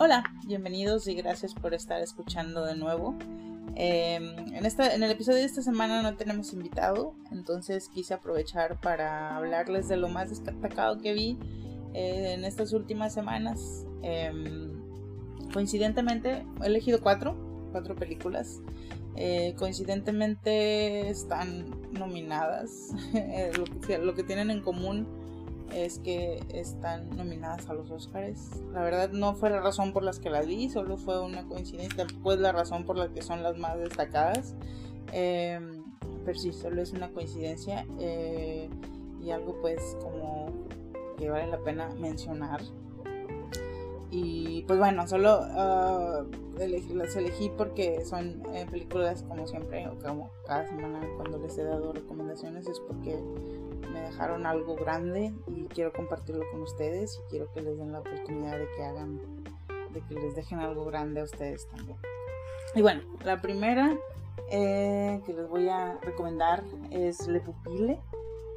Hola, bienvenidos y gracias por estar escuchando de nuevo. Em, en, esta, en el episodio de esta semana no tenemos invitado, entonces quise aprovechar para hablarles de lo más destacado que vi eh, en estas últimas semanas. Em, coincidentemente, he elegido cuatro, cuatro películas. Eh, coincidentemente están nominadas. Eh, lo, que, lo que tienen en común es que están nominadas a los Oscars. La verdad no fue la razón por las que las vi, solo fue una coincidencia, tampoco es la razón por la que son las más destacadas. Em, pero sí, solo es una coincidencia eh, y algo pues como que vale la pena mencionar. Y pues bueno, solo uh, las elegí porque son eh, películas como siempre, o como cada semana cuando les he dado recomendaciones es porque me dejaron algo grande y quiero compartirlo con ustedes y quiero que les den la oportunidad de que hagan, de que les dejen algo grande a ustedes también. Y bueno, la primera eh, que les voy a recomendar es Le Pupille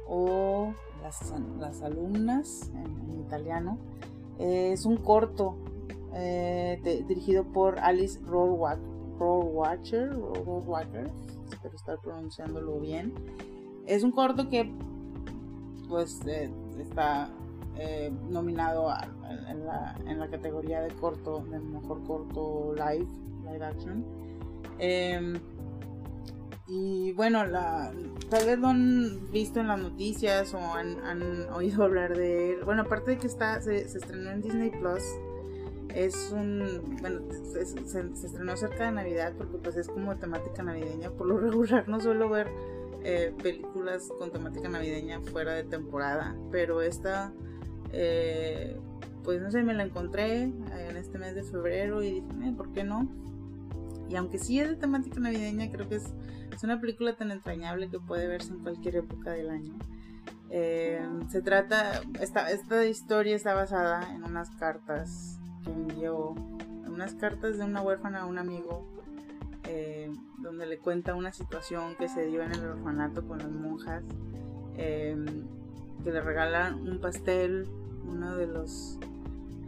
o Las, las Alumnas en, italiano. Es un corto eh, dirigido por Alice Rohrwacher, Rohrwacher, espero estar pronunciándolo bien. Es un corto que pues eh, está eh, nominado en, la, categoría de corto, de mejor corto live, live action. Em, y bueno, la, tal vez lo han visto en las noticias o han, oído hablar de él. Bueno, aparte de que está, se, estrenó en Disney Plus, es un, bueno, se, estrenó cerca de Navidad porque pues es como temática navideña. Por lo regular no suelo ver eh, películas con temática navideña fuera de temporada, pero esta, eh, pues no sé, me la encontré en este mes de febrero y dije, eh, ¿por qué no? Y aunque sí es de temática navideña, creo que es, es una película tan entrañable que puede verse en cualquier época del año. se trata, esta, esta historia está basada en unas cartas que envió, unas cartas de una huérfana a un amigo eh, donde le cuenta una situación que se dio en el orfanato con las monjas, eh, que le regalan un pastel, uno de los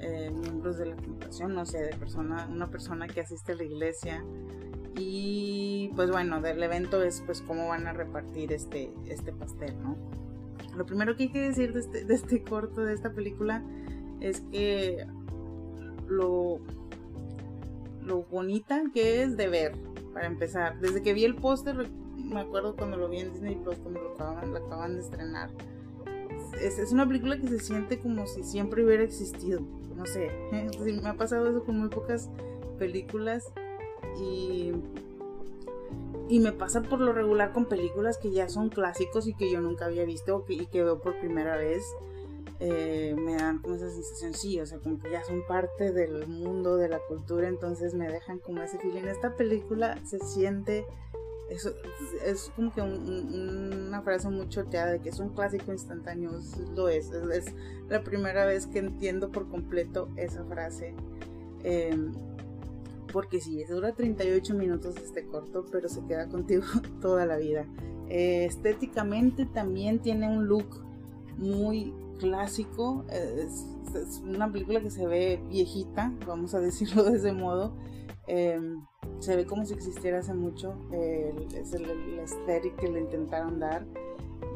eh, miembros de la congregación, no sé, de persona, una persona que asiste a la iglesia. Y pues bueno, del evento es pues cómo van a repartir este, este pastel, ¿no? Lo primero que hay que decir de este, de este corto, de esta película, es que lo lo bonita que es de ver, para empezar. Desde que vi el póster, me acuerdo cuando lo vi en Disney Plus, cuando lo acaban, acaban de estrenar. Es, es, una película que se siente como si siempre hubiera existido. No sé, me ha pasado eso con muy pocas películas y, y me pasa por lo regular con películas que ya son clásicos y que yo nunca había visto y que veo por primera vez. Eh, me dan como esa sensación, sí, o sea, como que ya son parte del mundo, de la cultura, entonces me dejan como ese feeling. Esta película se siente, es, es como que una frase muy choteada de que es un clásico instantáneo, lo es, es, la primera vez que entiendo por completo esa frase. Em, porque sí, dura 38 minutos este corto, pero se queda contigo toda la vida. Eh, estéticamente también tiene un look muy clásico, es, una película que se ve viejita, vamos a decirlo de ese modo. Em, se ve como si existiera hace mucho, es el, el que le intentaron dar.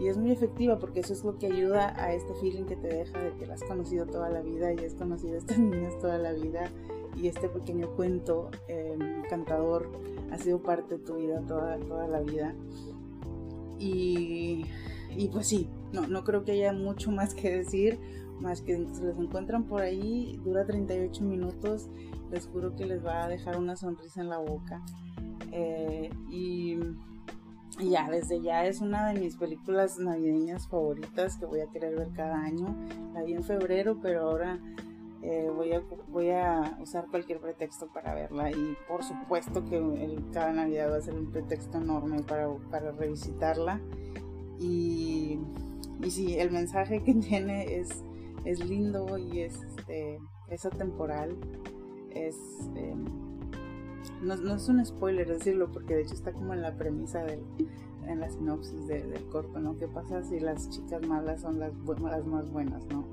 Y es muy efectiva porque eso es lo que ayuda a este feeling que te deja de que la has conocido toda la vida y has conocido a estas niñas toda la vida. Y este pequeño cuento em, encantador ha sido parte de tu vida toda, toda la vida. Y y pues sí, no, no creo que haya mucho más que decir, más que si los encuentran por ahí, dura 38 minutos, les juro que les va a dejar una sonrisa en la boca. Eh, y, ya, desde ya es una de mis películas navideñas favoritas que voy a querer ver cada año. La vi en febrero, pero ahora eh, voy, a, voy a usar cualquier pretexto para verla y por supuesto que el, cada Navidad va a ser un pretexto enorme para, para revisitarla y, y sí, el mensaje que tiene es, es lindo y es, este, es atemporal. Es, em, no, es un spoiler decirlo, porque de hecho está como en la premisa del, en la sinopsis del corto, ¿no? ¿Qué pasa si las chicas malas son las, las más buenas, ¿no?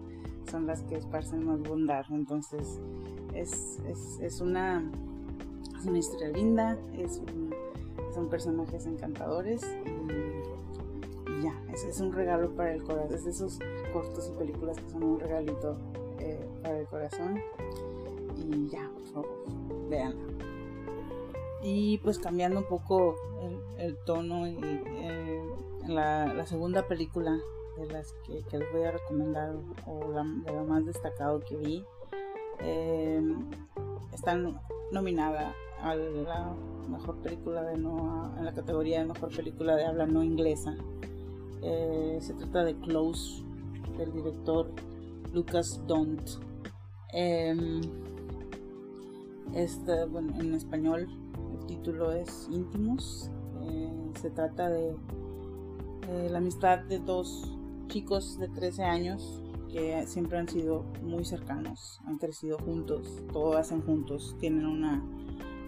Son las que esparcen más bondad. Entonces, es, es, una, es una historia linda, es son personajes encantadores y, ya, es, un regalo para el corazón, es de esos cortos y películas que son un regalito eh, para el corazón y ya, por favor, veanla. Y pues cambiando un poco el, tono y la, segunda película de las que, les voy a recomendar o de lo más destacado que vi eh, están nominada a la mejor película de no en la categoría de mejor película de habla no inglesa eh, se trata de Close del director Lucas Don't em, este, bueno, en español el título es Íntimos eh, se trata de la amistad de dos chicos de 13 años que siempre han sido muy cercanos, han crecido juntos, todo hacen juntos, tienen una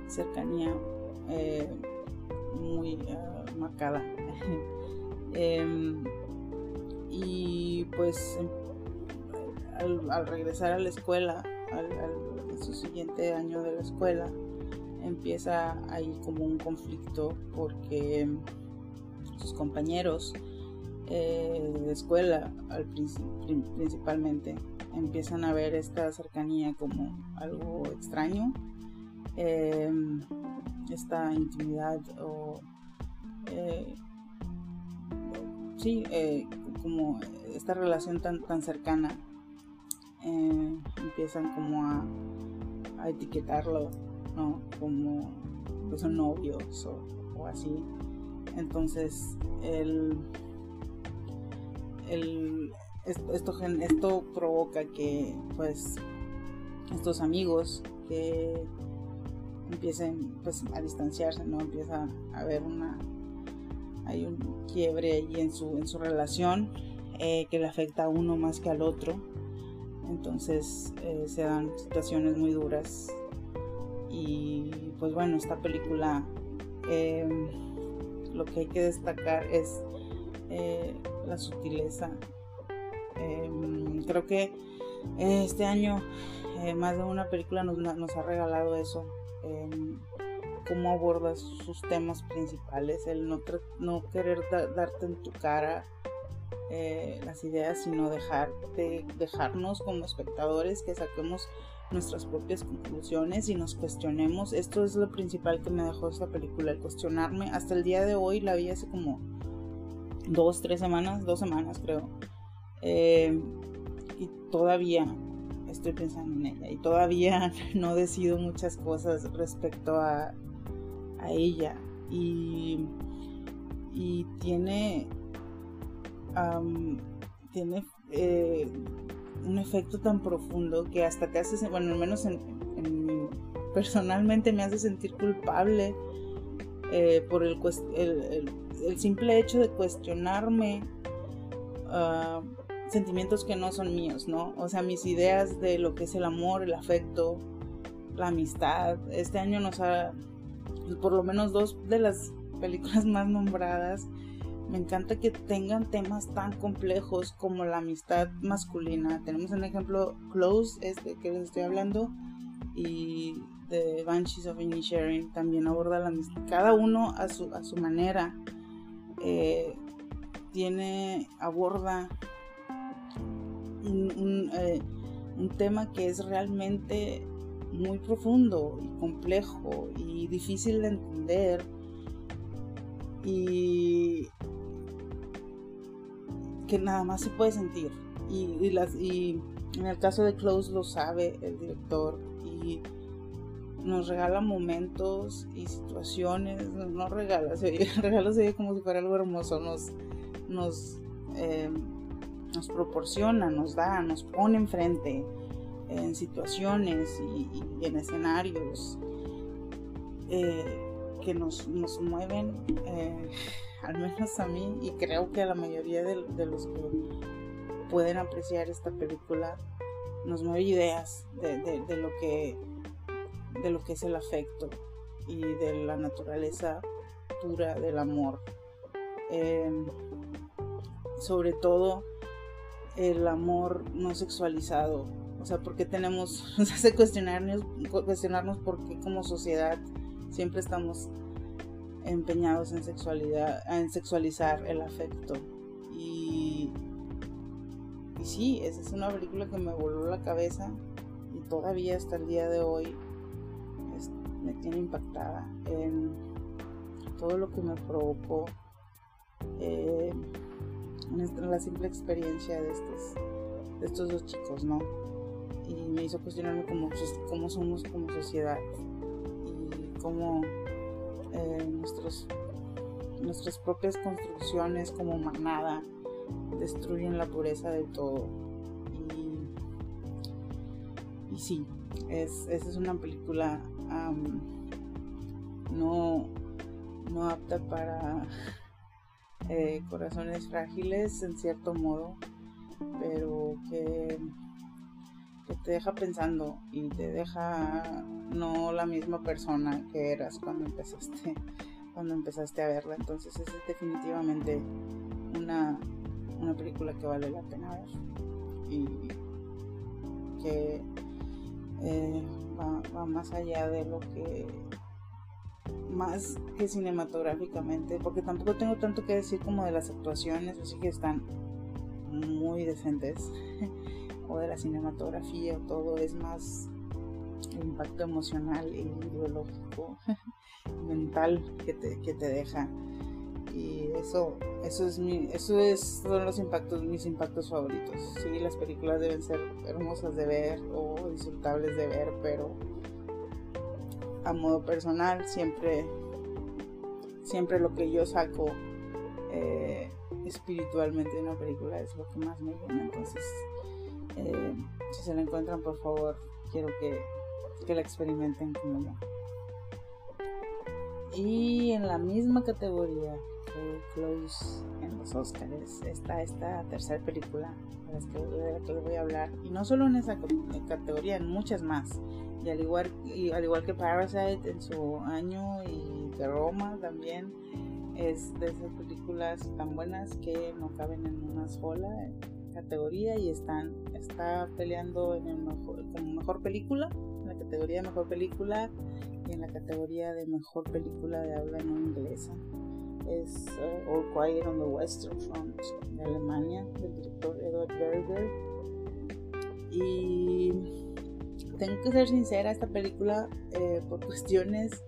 cercanía eh, muy eh, marcada. Em, y pues em, al, regresar a la escuela, al, su siguiente año de la escuela, empieza ahí como un conflicto porque sus compañeros eh, de escuela al principalmente empiezan a ver esta cercanía como algo extraño eh, esta intimidad o eh, sí como esta relación tan tan cercana empiezan como a, etiquetarlo no como que son novios o, o así entonces el esto, esto, provoca que pues estos amigos que empiecen pues a distanciarse, ¿no? Empieza a haber una hay un quiebre ahí en su, en su relación eh, que le afecta a uno más que al otro. Entonces eh, se dan situaciones muy duras. Y pues bueno, esta película em, lo que hay que destacar es eh, la sutileza. Em, creo que este año eh, más de una película nos, ha regalado eso. Cómo abordas sus temas principales, el no, no querer darte en tu cara eh, las ideas, sino dejarte, dejarnos como espectadores que saquemos nuestras propias conclusiones y nos cuestionemos. Esto es lo principal que me dejó esta película, el cuestionarme. Hasta el día de hoy la vi hace como dos, tres semanas, dos semanas creo. Eh, y todavía estoy pensando en ella y todavía no decido muchas cosas respecto a, a ella. Y, y tiene, tiene eh, un efecto tan profundo que hasta te hace, bueno, al menos en, personalmente me hace sentir culpable eh, por el, el el simple hecho de cuestionarme ah, sentimientos que no son míos, ¿no? O sea, mis ideas de lo que es el amor, el afecto, la amistad. Este año nos ha, por lo menos dos de las películas más nombradas, me encanta que tengan temas tan complejos como la amistad masculina. Tenemos un ejemplo Close, este que les estoy hablando, y The Banshees of Inisherin también aborda la amistad, cada uno a su, a su manera. Eh, tiene, aborda eh, un, tema que es realmente muy profundo y complejo y difícil de entender y que nada más se puede sentir. Y, las, y en el caso de Close lo sabe el director y nos regala momentos y situaciones, no regala, se regala se como si fuera algo hermoso, nos, nos, em, nos proporciona, nos da, nos pone enfrente en situaciones y, en escenarios eh, que nos, nos mueven, eh, al menos a mí, y creo que a la mayoría de, los que pueden apreciar esta película, nos mueve ideas de lo que de lo que es el afecto y de la naturaleza pura del amor. Em, sobre todo el amor no sexualizado. O sea, ¿por qué tenemos, nos hace cuestionarnos, cuestionarnos por qué como sociedad siempre estamos empeñados en sexualidad, en sexualizar el afecto. Y, y sí, esa es una película que me voló la cabeza y todavía hasta el día de hoy me tiene impactada en todo lo que me provocó eh, en la simple experiencia de estos, de estos dos chicos, ¿no? Y me hizo cuestionarme cómo, cómo somos como sociedad y cómo eh, nuestros, nuestras propias construcciones como manada destruyen la pureza del todo. Y, sí, es, esa es una película no, no apta para eh, corazones frágiles en cierto modo, pero que, que, te deja pensando y te deja no la misma persona que eras cuando empezaste cuando empezaste a verla. Entonces es definitivamente una, una película que vale la pena ver y que eh, va, más allá de lo que más que cinematográficamente porque tampoco tengo tanto que decir como de las actuaciones así que están muy decentes o de la cinematografía o todo es más el impacto emocional y ideológico mental que te, que te deja. Y eso eso es mi eso es son los impactos mis impactos favoritos. Sí las películas deben ser hermosas de ver o disfrutables de ver pero a modo personal siempre siempre lo que yo saco eh, espiritualmente de una película es lo que más me llena. Entonces si se la encuentran por favor quiero que, que la experimenten como yo. Y en la misma categoría Close en los Oscars está esta tercera película de la que les voy a hablar. Y no solo en esa categoría en muchas más. Y al igual y al igual que Parasite en su año y que Roma también es de esas películas tan buenas que no caben en una sola categoría y están está peleando en el mejor, como mejor película en la categoría de mejor película y en la categoría de mejor película de habla no inglesa es uh, All Quiet on the Western Front de Alemania, del director Edward Berger. Y tengo que ser sincera, esta película, eh, por cuestiones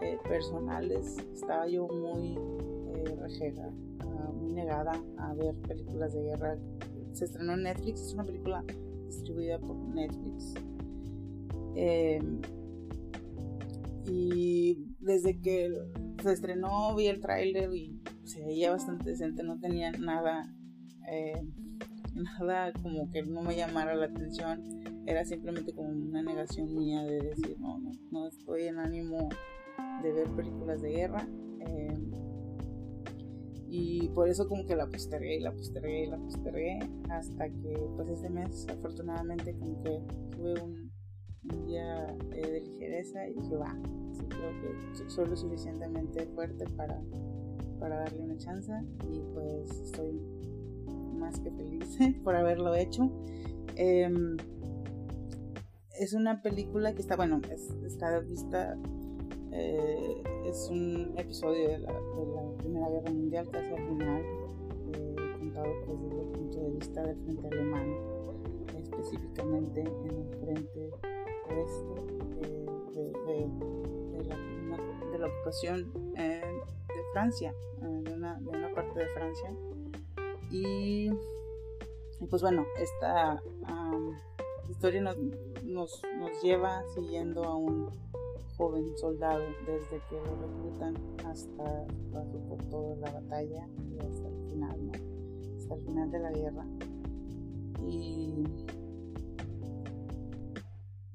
eh, personales, estaba yo muy eh, rejega, uh, muy negada a ver películas de guerra. Se estrenó en Netflix, es una película distribuida por Netflix. Em, y desde que se estrenó, vi el tráiler y se veía bastante decente, no tenía nada, eh, nada como que no me llamara la atención, era simplemente como una negación mía de decir, no, no, no estoy en ánimo de ver películas de guerra. Eh, y por eso como que la postergué y la postergué y la postergué hasta que pues ese mes afortunadamente como que tuve un, día eh, de ligereza y dije va, creo que soy lo suficientemente fuerte para, para darle una chance y pues estoy más que feliz por haberlo hecho. Em, es una película que está, bueno, está vista, eh, es un episodio de la, la, Primera Guerra Mundial casi al final, eh, contado pues, desde el punto de vista del frente alemán, específicamente en el frente oeste eh, de de la, ocupación de Francia, eh, de, una, de, una, parte de Francia. Y, pues bueno, esta historia nos, nos, nos, lleva siguiendo a un joven soldado desde que lo reclutan hasta pasó por toda la batalla y hasta el final, hasta el final de la guerra. Y,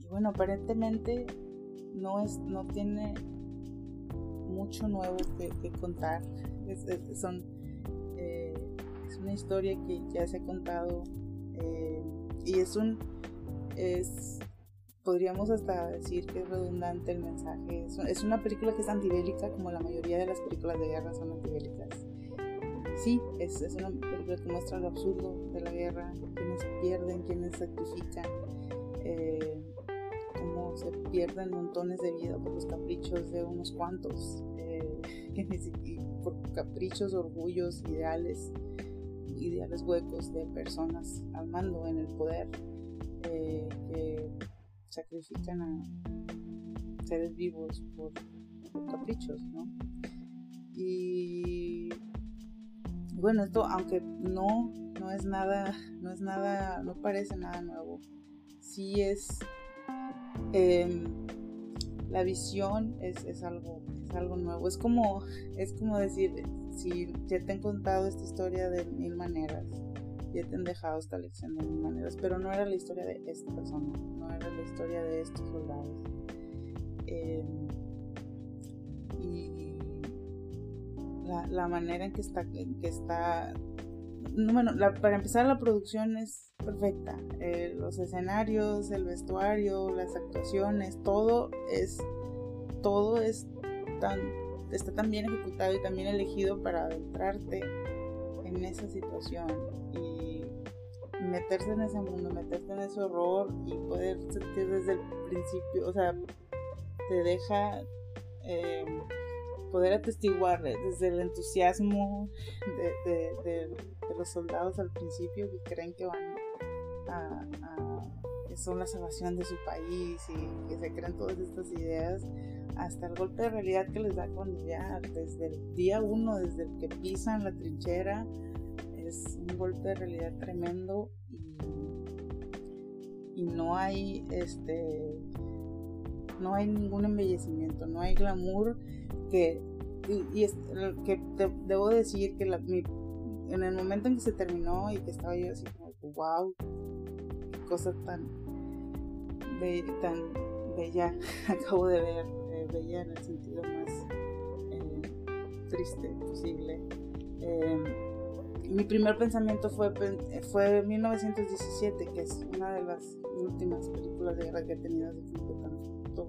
bueno, aparentemente no, es, no tiene mucho nuevo que, contar. Es, son, eh, es una historia que ya se ha contado eh, y es un... Es, podríamos hasta decir que es redundante el mensaje. Es, una película que es antibélica, como la mayoría de las películas de guerra son antibélicas. Sí, es, es una película que muestra lo absurdo de la guerra, quienes pierden, quienes sacrifican, eh, cómo se pierden montones de vida por los caprichos de unos cuantos, eh, por caprichos, orgullos, ideales, ideales huecos de personas al mando en el poder eh, que sacrifican a seres vivos por, por caprichos, ¿no? Y bueno, esto aunque no, no es nada, no es nada, no parece nada nuevo. Sí es em, la visión es, es, algo, es algo nuevo. Es como, es como decir, si ya te han contado esta historia de mil maneras, ya te han dejado esta lección de maneras, pero no era la historia de esta persona, no era la historia de estos soldados. Em, y la, manera en que está, que está bueno, para empezar la producción es perfecta. Eh, los escenarios, el vestuario, las actuaciones, todo es, todo es está tan bien ejecutado y tan bien elegido para adentrarte en esa situación y meterse en ese mundo, meterte en ese horror y poder sentir desde el principio, o sea, te deja eh, poder atestiguar desde el entusiasmo de, los soldados al principio que creen que van a, que son la salvación de su país y que se creen todas estas ideas hasta el golpe de realidad que les da cuando ya desde el día uno, desde el que pisan la trinchera, es un golpe de realidad tremendo y, y no hay este no hay ningún embellecimiento, no hay glamour que, y, es, que debo decir que en el momento en que se terminó y que estaba yo así como, wow, qué cosa tan, tan bella acabo de ver, eh, bella en el sentido más eh, triste posible. Em, mi primer pensamiento fue, fue 1917, que es una de las últimas películas de guerra que he tenido así tanto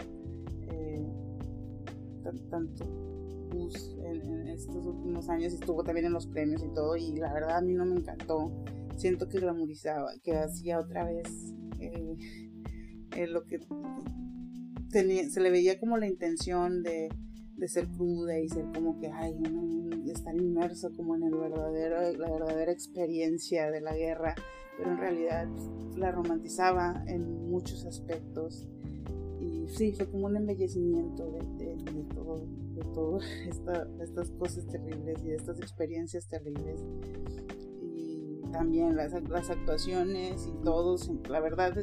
tanto bus en, estos últimos años, estuvo también en los premios y todo, y la verdad a mí no me encantó. Siento que glamorizaba, que hacía otra vez eh, eh, lo que se le veía como la intención de, ser cruda y ser como que, ay, estar inmerso como en el verdadero, la verdadera experiencia de la guerra, pero en realidad la romantizaba en muchos aspectos y sí, fue como un embellecimiento de, todo, de estas cosas terribles y de estas experiencias terribles. Y también las, las actuaciones y todo, la verdad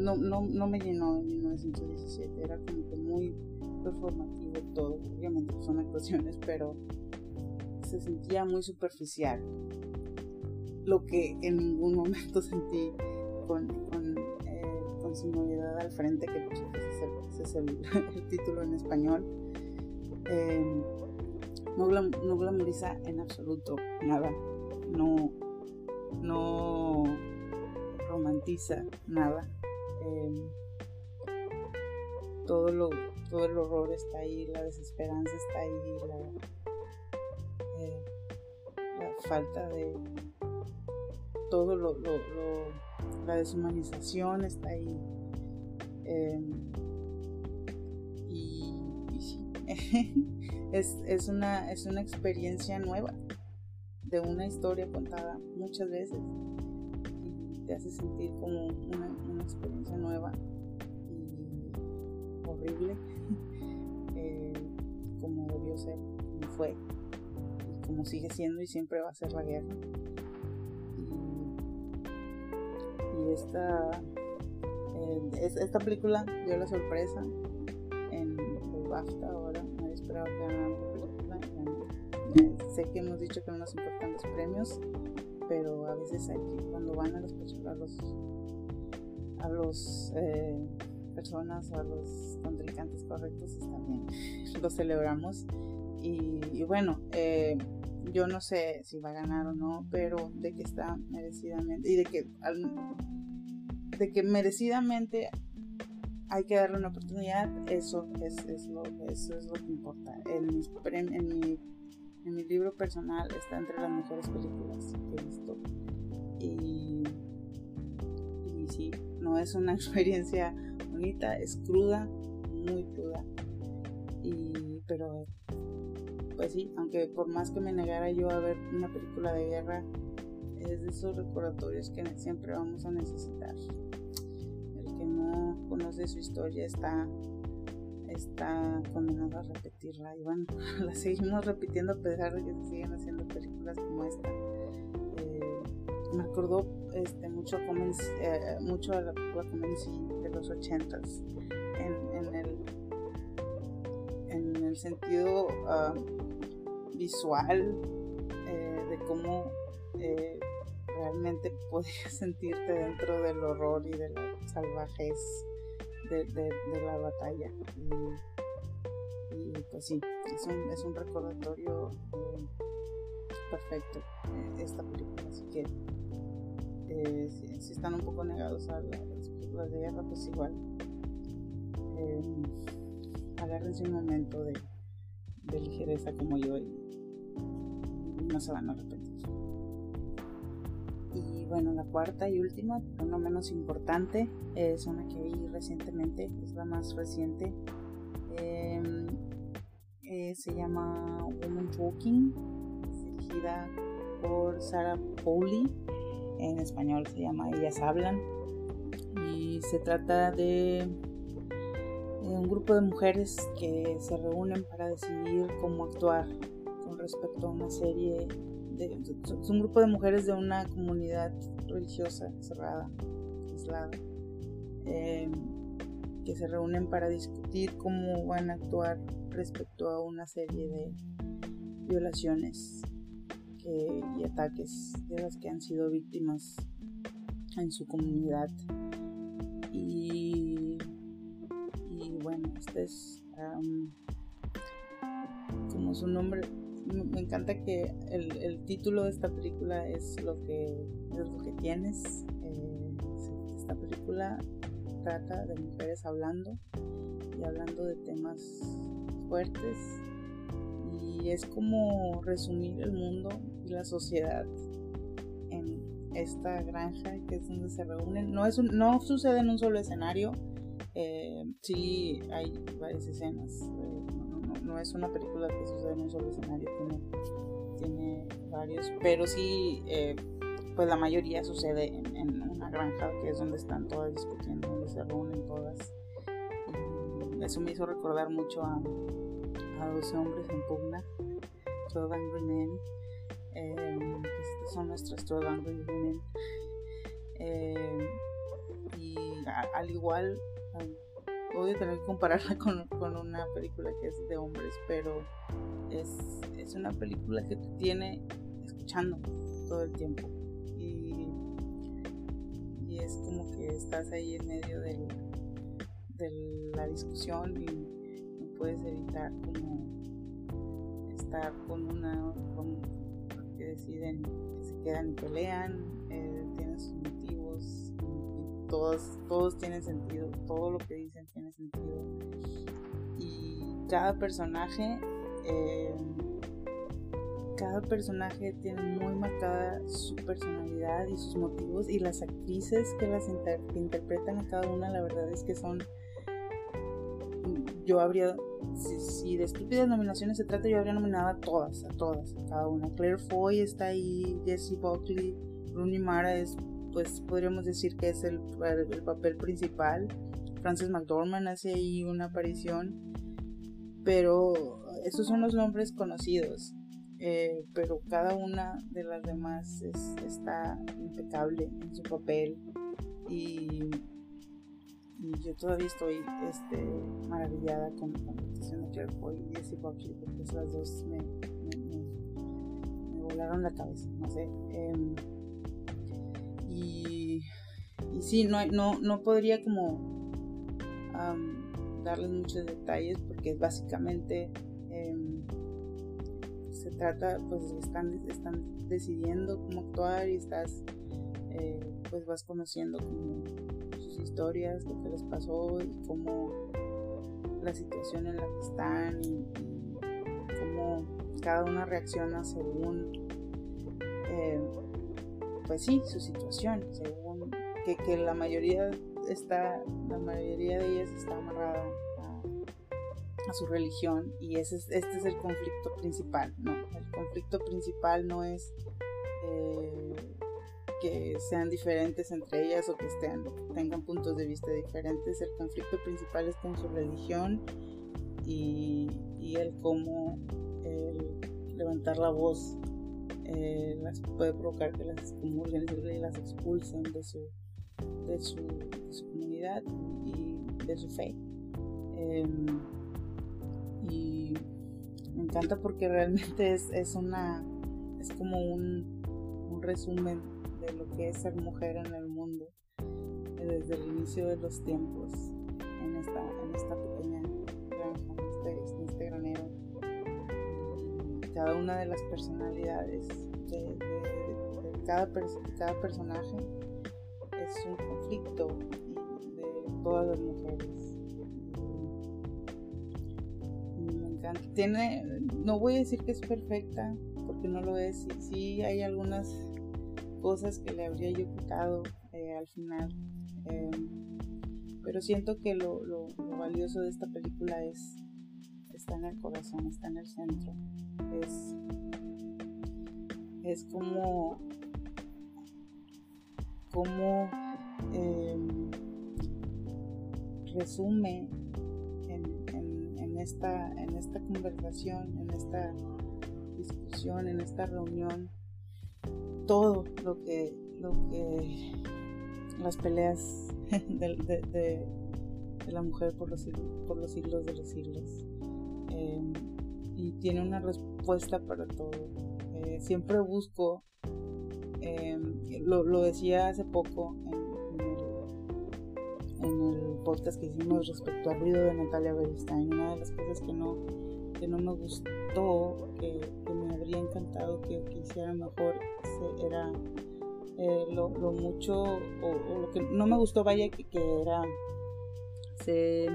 no, no, no me llenó en 1917, era como que muy performativo todo, obviamente son actuaciones, pero se sentía muy superficial, lo que en ningún momento sentí con, con, eh, con su novedad al frente, que pues, es el, título en español, em, no, glamoriza en absoluto nada, no, no romantiza nada. Em, todo, lo, todo el horror está ahí, la desesperanza está ahí, la, eh, falta de todo lo, la deshumanización está ahí. Em, es, una, es una experiencia nueva de una historia contada muchas veces y te hace sentir como una, experiencia nueva y horrible eh, como debió ser, como fue como sigue siendo y siempre va a ser la guerra. Y, esta eh, esta película dio la sorpresa en el BAFTA ahora sé que hemos dicho que no nos importan los premios, pero a veces hay que, cuando van a los, a los, a los eh, personas o a los contrincantes correctos, está bien, lo celebramos. Y, bueno, eh, yo no sé si va a ganar o no, pero de que está merecidamente, y de que, de que merecidamente hay que darle una oportunidad, eso es, lo, eso es lo que importa. En, en, mi, en mi libro personal está entre las mejores películas que he visto. Y sí, no es una experiencia bonita, es cruda, muy cruda. Y, pero, pues sí, aunque por más que me negara yo a ver una película de guerra, es de esos recordatorios que siempre vamos a necesitar. El que no conoce su historia está, está condenado a repetirla. Y bueno, la seguimos repitiendo a pesar de que se siguen haciendo películas como esta. Eh, me acordó este, mucho, eh, mucho a la película de los ochentas en, en, el, en el sentido ah, visual eh, de cómo realmente podías sentirte dentro del horror y de la salvajez de, la batalla. Y, pues sí, es un, es un recordatorio perfecto eh, esta película. Así que eh, si, están un poco negados a las películas de guerra, pues igual eh, agárrense un momento de, de ligereza como yo y no se van a arrepentir. Y bueno, la cuarta y última, pero no menos importante, es una que vi recientemente, es la más reciente. Em, eh, se llama Woman Talking, dirigida por Sarah Pauli, en español se llama Ellas Hablan, y se trata de, de un grupo de mujeres que se reúnen para decidir cómo actuar con respecto a una serie es un grupo de mujeres de una comunidad religiosa cerrada, aislada, em, que se reúnen para discutir cómo van a actuar respecto a una serie de violaciones y ataques de las que han sido víctimas en su comunidad. Y, bueno, este es como su nombre me encanta que el, título de esta película es lo que, lo que tienes. Eh, esta película trata de mujeres hablando y hablando de temas fuertes y es como resumir el mundo y la sociedad en esta granja que es donde se reúnen. No, es no sucede en un solo escenario, eh, sí hay varias escenas no es una película que sucede en un solo escenario, tiene, varios, pero sí, eh, pues la mayoría sucede en, una granja que es donde están todas discutiendo, donde se reúnen todas. Y eso me hizo recordar mucho a, a 12 hombres en pugna, 12 Angry Men. Eh, son nuestras 12 Angry Women. Eh, y al igual odio tener que compararla con, una película que es de hombres, pero es, una película que te tiene escuchando todo el tiempo. Y, y es como que estás ahí en medio de la discusión y puedes evitar estar con una con, que deciden que se quedan y pelean, eh, tienen sus motivos todos, todos tienen sentido, todo lo que dicen tiene sentido. Y cada personaje, eh, cada personaje tiene muy marcada su personalidad y sus motivos y las actrices que las interpretan a cada una, la verdad es que son, yo habría, si, de estúpidas nominaciones se trata, yo habría nominado a todas, a todas, a cada una. Claire Foy está ahí, Jessie Buckley, Rooney Mara es pues podríamos decir que es el, el papel principal. Frances McDormand hace ahí una aparición, pero esos son los nombres conocidos. Eh, pero cada una de las demás está impecable en su papel y, yo todavía estoy este, maravillada con, la actuación de Claire y Jessie Buckley porque esas dos me, volaron la cabeza, no sé. Em, y, y sí, no, no, no podría como darles muchos detalles porque básicamente em, se trata, pues están, están decidiendo cómo actuar y estás, eh, pues vas conociendo como historias, lo que les pasó y cómo la situación en la que están y, cómo cada una reacciona según eh, pues sí, su situación, según que, que, la mayoría está, la mayoría de ellas está amarrada a, su religión y ese es, este es el conflicto principal, ¿no? El conflicto principal no es eh, que sean diferentes entre ellas o que estén, tengan puntos de vista diferentes, el conflicto principal es con su religión y, y el cómo levantar la voz eh, puede provocar que las excomulguen y las expulsen de su, de su, comunidad y de su fe. Em, y me encanta porque realmente es, es una es como un, resumen de lo que es ser mujer en el mundo eh, desde el inicio de los tiempos en esta, en esta pequeña granja, en este, este granero. cada una de las personalidades de, de, cada, cada personaje es un conflicto de todas las mujeres. Me encanta. Tiene, no voy a decir que es perfecta, porque no lo es. Sí, sí hay algunas cosas que le habría yo quitado eh, al final. Em, pero siento que lo, lo, valioso de esta película es está en el corazón, está en el centro. Es, es como como em, resume en, esta, en esta conversación, en esta discusión, en esta reunión, todo lo que, lo que las peleas de, la mujer por los, por los siglos de los siglos. Em, y tiene una respuesta para todo. Eh, siempre busco Em, lo, lo, decía hace poco en, el, podcast que hicimos respecto al ruido de Natalia Beristain. Una de las cosas que no, que no me gustó, que, me habría encantado que, hiciera mejor, era eh, lo, mucho, o, lo que no me gustó, vaya, que, era. Se,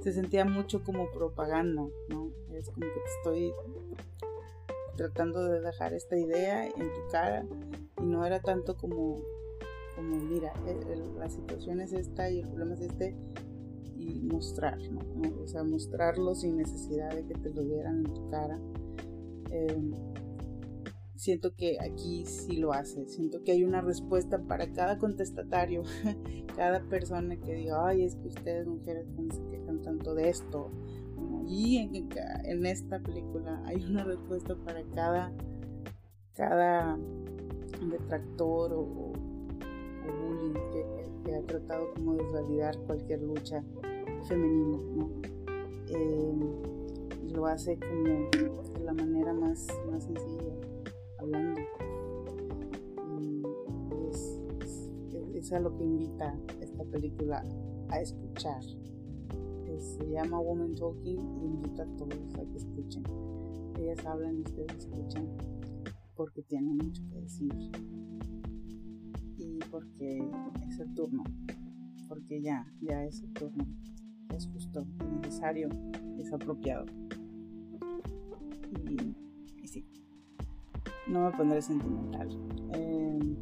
se sentía mucho como propaganda, ¿no? Es como que te estoy tratando de dejar esta idea en tu cara y no era tanto como, mira, la situación es esta y el problema es este mostrar, ¿no? O sea, mostrarlo sin necesidad de que te lo dieran en tu cara. Em, siento que aquí sí lo hace, siento que hay una respuesta para cada contestatario, cada persona que diga, ay, es que ustedes mujeres se quejan tanto de esto, y en, esta película hay una respuesta para cada, cada detractor o, o, bullying que, ha tratado como desvalidar cualquier lucha femenina, ¿no? Eh, lo hace como de la manera más, más sencilla, hablando. Y es, es a lo que invita esta película a escuchar se llama Woman Talking y invita a todos a que escuchen. Ellas hablan y ustedes escuchan porque tienen mucho que decir y porque es el turno, porque ya, ya es el turno, es justo, es necesario, es apropiado. Y, sí, no me pondré sentimental. Em,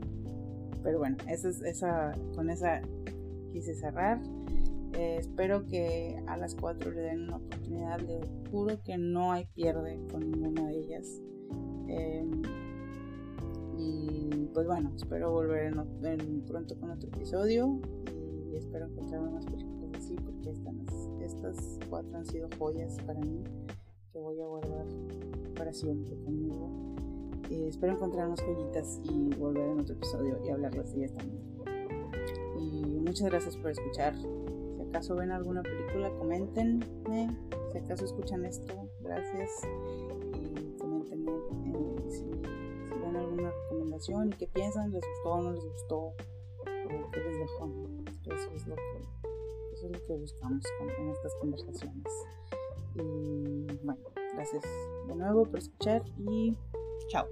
pero bueno, esa, esa, con esa quise cerrar. Eh, espero que a las cuatro le den una oportunidad. Les juro que no hay pierde con ninguna de ellas. Em, y pues bueno, espero volver en, pronto con otro episodio. Y espero encontrar más películas porque estas, estas cuatro han sido joyas para mí que voy a guardar para siempre conmigo. Y espero encontrar más joyitas y volver en otro episodio y hablarlas de ellas también. Y muchas gracias por escuchar acaso ven alguna película, coméntenme. Si acaso escuchan esto, gracias. Y coméntenme eh, si, ven alguna recomendación y qué piensan, les gustó o no les gustó, o qué les dejó. Eso es lo que, eso es lo que buscamos en estas conversaciones. Y bueno, gracias de nuevo por escuchar y chao.